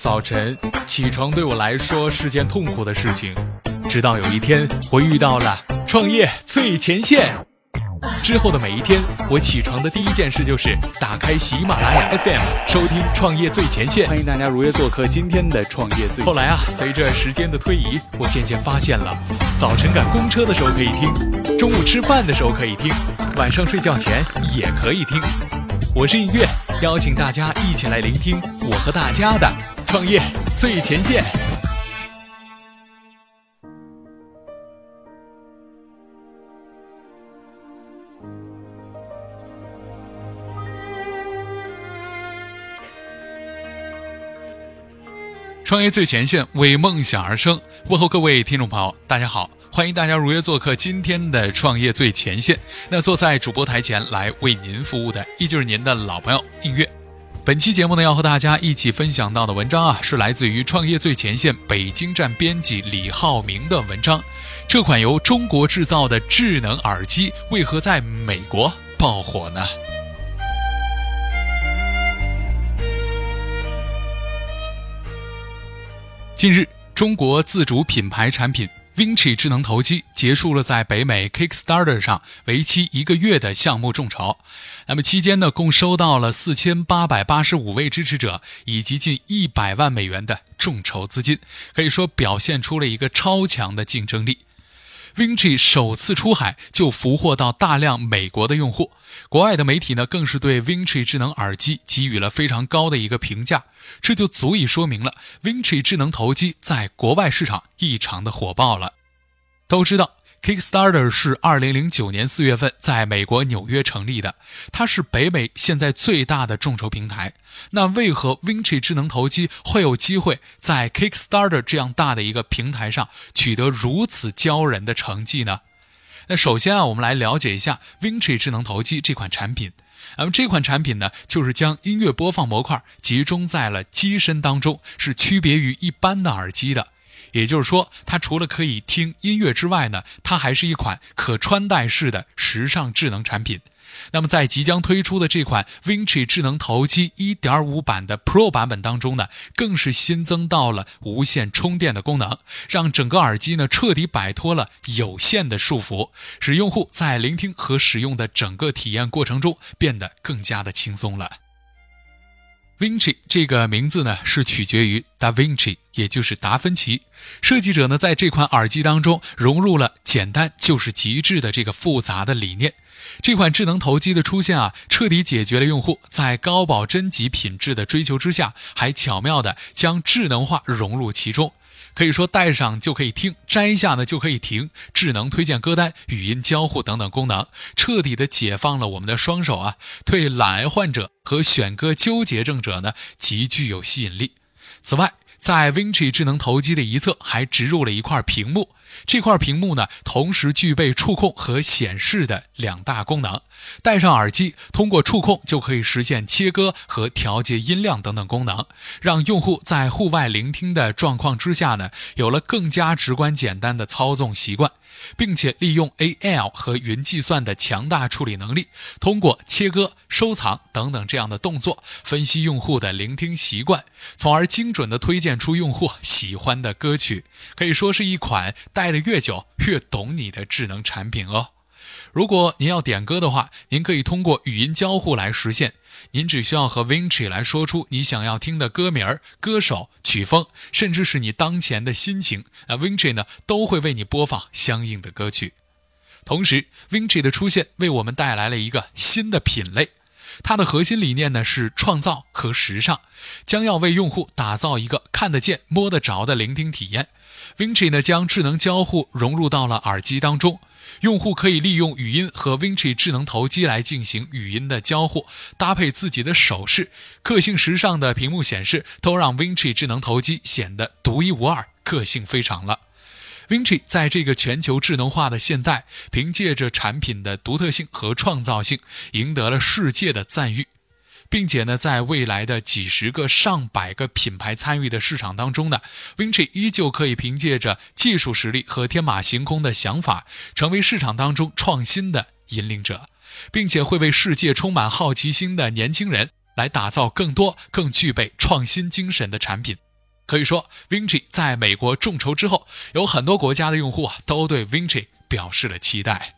早晨起床对我来说是件痛苦的事情，直到有一天我遇到了创业最前线。之后的每一天，我起床的第一件事就是打开喜马拉雅 FM，收听《创业最前线》。欢迎大家如约做客今天的《创业最》。后来啊，随着时间的推移，我渐渐发现了，早晨赶公车的时候可以听，中午吃饭的时候可以听，晚上睡觉前也可以听。我是音乐，邀请大家一起来聆听我和大家的创业最前线。创业最前线，为梦想而生。问候各位听众朋友，大家好，欢迎大家如约做客今天的创业最前线。那坐在主播台前来为您服务的，依旧是您的老朋友映月。本期节目呢，要和大家一起分享到的文章啊，是来自于创业最前线北京站编辑李浩明的文章。这款由中国制造的智能耳机，为何在美国爆火呢？近日，中国自主品牌产品 Vinci 智能投机结束了在北美 Kickstarter 上为期一个月的项目众筹。那么期间呢，共收到了四千八百八十五位支持者以及近一百万美元的众筹资金，可以说表现出了一个超强的竞争力。Vinci 首次出海就俘获到大量美国的用户，国外的媒体呢更是对 Vinci 智能耳机给予了非常高的一个评价，这就足以说明了 Vinci 智能投机在国外市场异常的火爆了。都知道。Kickstarter 是二零零九年四月份在美国纽约成立的，它是北美现在最大的众筹平台。那为何 Vinci 智能投机会有机会在 Kickstarter 这样大的一个平台上取得如此骄人的成绩呢？那首先啊，我们来了解一下 Vinci 智能投机这款产品。那么这款产品呢，就是将音乐播放模块集中在了机身当中，是区别于一般的耳机的。也就是说，它除了可以听音乐之外呢，它还是一款可穿戴式的时尚智能产品。那么，在即将推出的这款 Vinci 智能头机1.5版的 Pro 版本当中呢，更是新增到了无线充电的功能，让整个耳机呢彻底摆脱了有线的束缚，使用户在聆听和使用的整个体验过程中变得更加的轻松了。Vinci 这个名字呢，是取决于 Da Vinci，也就是达芬奇。设计者呢，在这款耳机当中融入了简单就是极致的这个复杂的理念。这款智能头机的出现啊，彻底解决了用户在高保真级品质的追求之下，还巧妙的将智能化融入其中。可以说戴上就可以听，摘下呢就可以停，智能推荐歌单、语音交互等等功能，彻底的解放了我们的双手啊，对懒癌患者和选歌纠结症者呢极具有吸引力。此外，在 Vinci 智能头机的一侧还植入了一块屏幕，这块屏幕呢，同时具备触控和显示的两大功能。戴上耳机，通过触控就可以实现切割和调节音量等等功能，让用户在户外聆听的状况之下呢，有了更加直观简单的操纵习惯。并且利用 A.L 和云计算的强大处理能力，通过切割、收藏等等这样的动作，分析用户的聆听习惯，从而精准地推荐出用户喜欢的歌曲。可以说是一款戴得越久越懂你的智能产品哦。如果您要点歌的话，您可以通过语音交互来实现。您只需要和 Vinci 来说出你想要听的歌名、歌手、曲风，甚至是你当前的心情，那 Vinci 呢都会为你播放相应的歌曲。同时，Vinci 的出现为我们带来了一个新的品类。它的核心理念呢是创造和时尚，将要为用户打造一个看得见、摸得着的聆听体验。Vinci 呢将智能交互融入到了耳机当中，用户可以利用语音和 Vinci 智能头机来进行语音的交互，搭配自己的手势，个性时尚的屏幕显示都让 Vinci 智能头机显得独一无二、个性非常了。Vinci 在这个全球智能化的现代，凭借着产品的独特性和创造性，赢得了世界的赞誉，并且呢，在未来的几十个、上百个品牌参与的市场当中呢，Vinci 依旧可以凭借着技术实力和天马行空的想法，成为市场当中创新的引领者，并且会为世界充满好奇心的年轻人来打造更多、更具备创新精神的产品。可以说，Vinci 在美国众筹之后，有很多国家的用户啊都对 Vinci 表示了期待。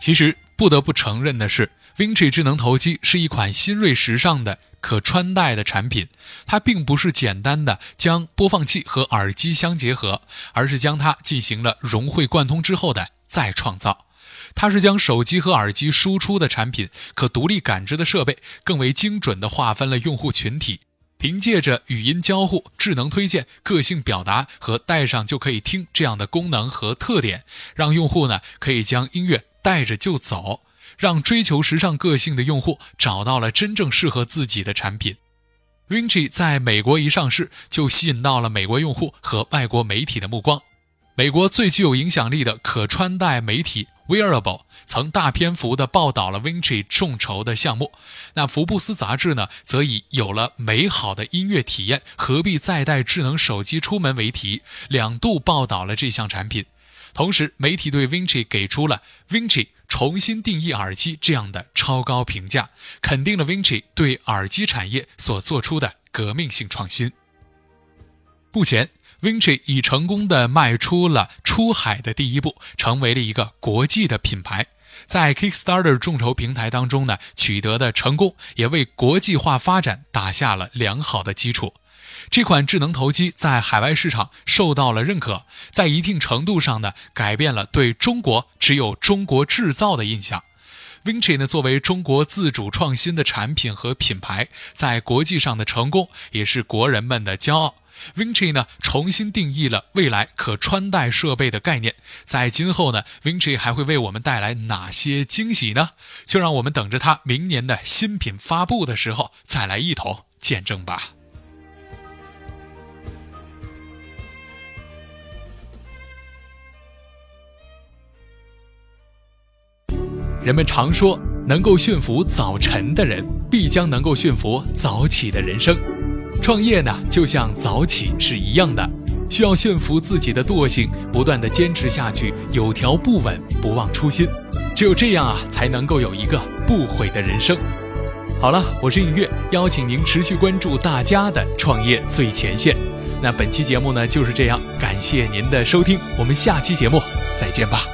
其实不得不承认的是，Vinci 智能头机是一款新锐时尚的可穿戴的产品。它并不是简单的将播放器和耳机相结合，而是将它进行了融会贯通之后的再创造。它是将手机和耳机输出的产品、可独立感知的设备，更为精准地划分了用户群体。凭借着语音交互、智能推荐、个性表达和带上就可以听这样的功能和特点，让用户呢可以将音乐带着就走，让追求时尚个性的用户找到了真正适合自己的产品。Vinci 在美国一上市就吸引到了美国用户和外国媒体的目光。美国最具有影响力的可穿戴媒体。Wearable 曾大篇幅地报道了 Vinci 众筹的项目，那福布斯杂志呢，则以“有了美好的音乐体验，何必再带智能手机出门”为题，两度报道了这项产品。同时，媒体对 Vinci 给出了 “Vinci 重新定义耳机”这样的超高评价，肯定了 Vinci 对耳机产业所做出的革命性创新。目前。Vinci 已成功的迈出了出海的第一步，成为了一个国际的品牌。在 Kickstarter 众筹平台当中呢，取得的成功也为国际化发展打下了良好的基础。这款智能投机在海外市场受到了认可，在一定程度上呢，改变了对中国只有中国制造的印象。Vinci 呢，作为中国自主创新的产品和品牌，在国际上的成功也是国人们的骄傲。Vinci 呢，重新定义了未来可穿戴设备的概念。在今后呢，Vinci 还会为我们带来哪些惊喜呢？就让我们等着它明年的新品发布的时候，再来一同见证吧。人们常说，能够驯服早晨的人，必将能够驯服早起的人生。创业呢，就像早起是一样的，需要驯服自己的惰性，不断的坚持下去，有条不紊，不忘初心。只有这样啊，才能够有一个不悔的人生。好了，我是尹月，邀请您持续关注大家的创业最前线。那本期节目呢就是这样，感谢您的收听，我们下期节目再见吧。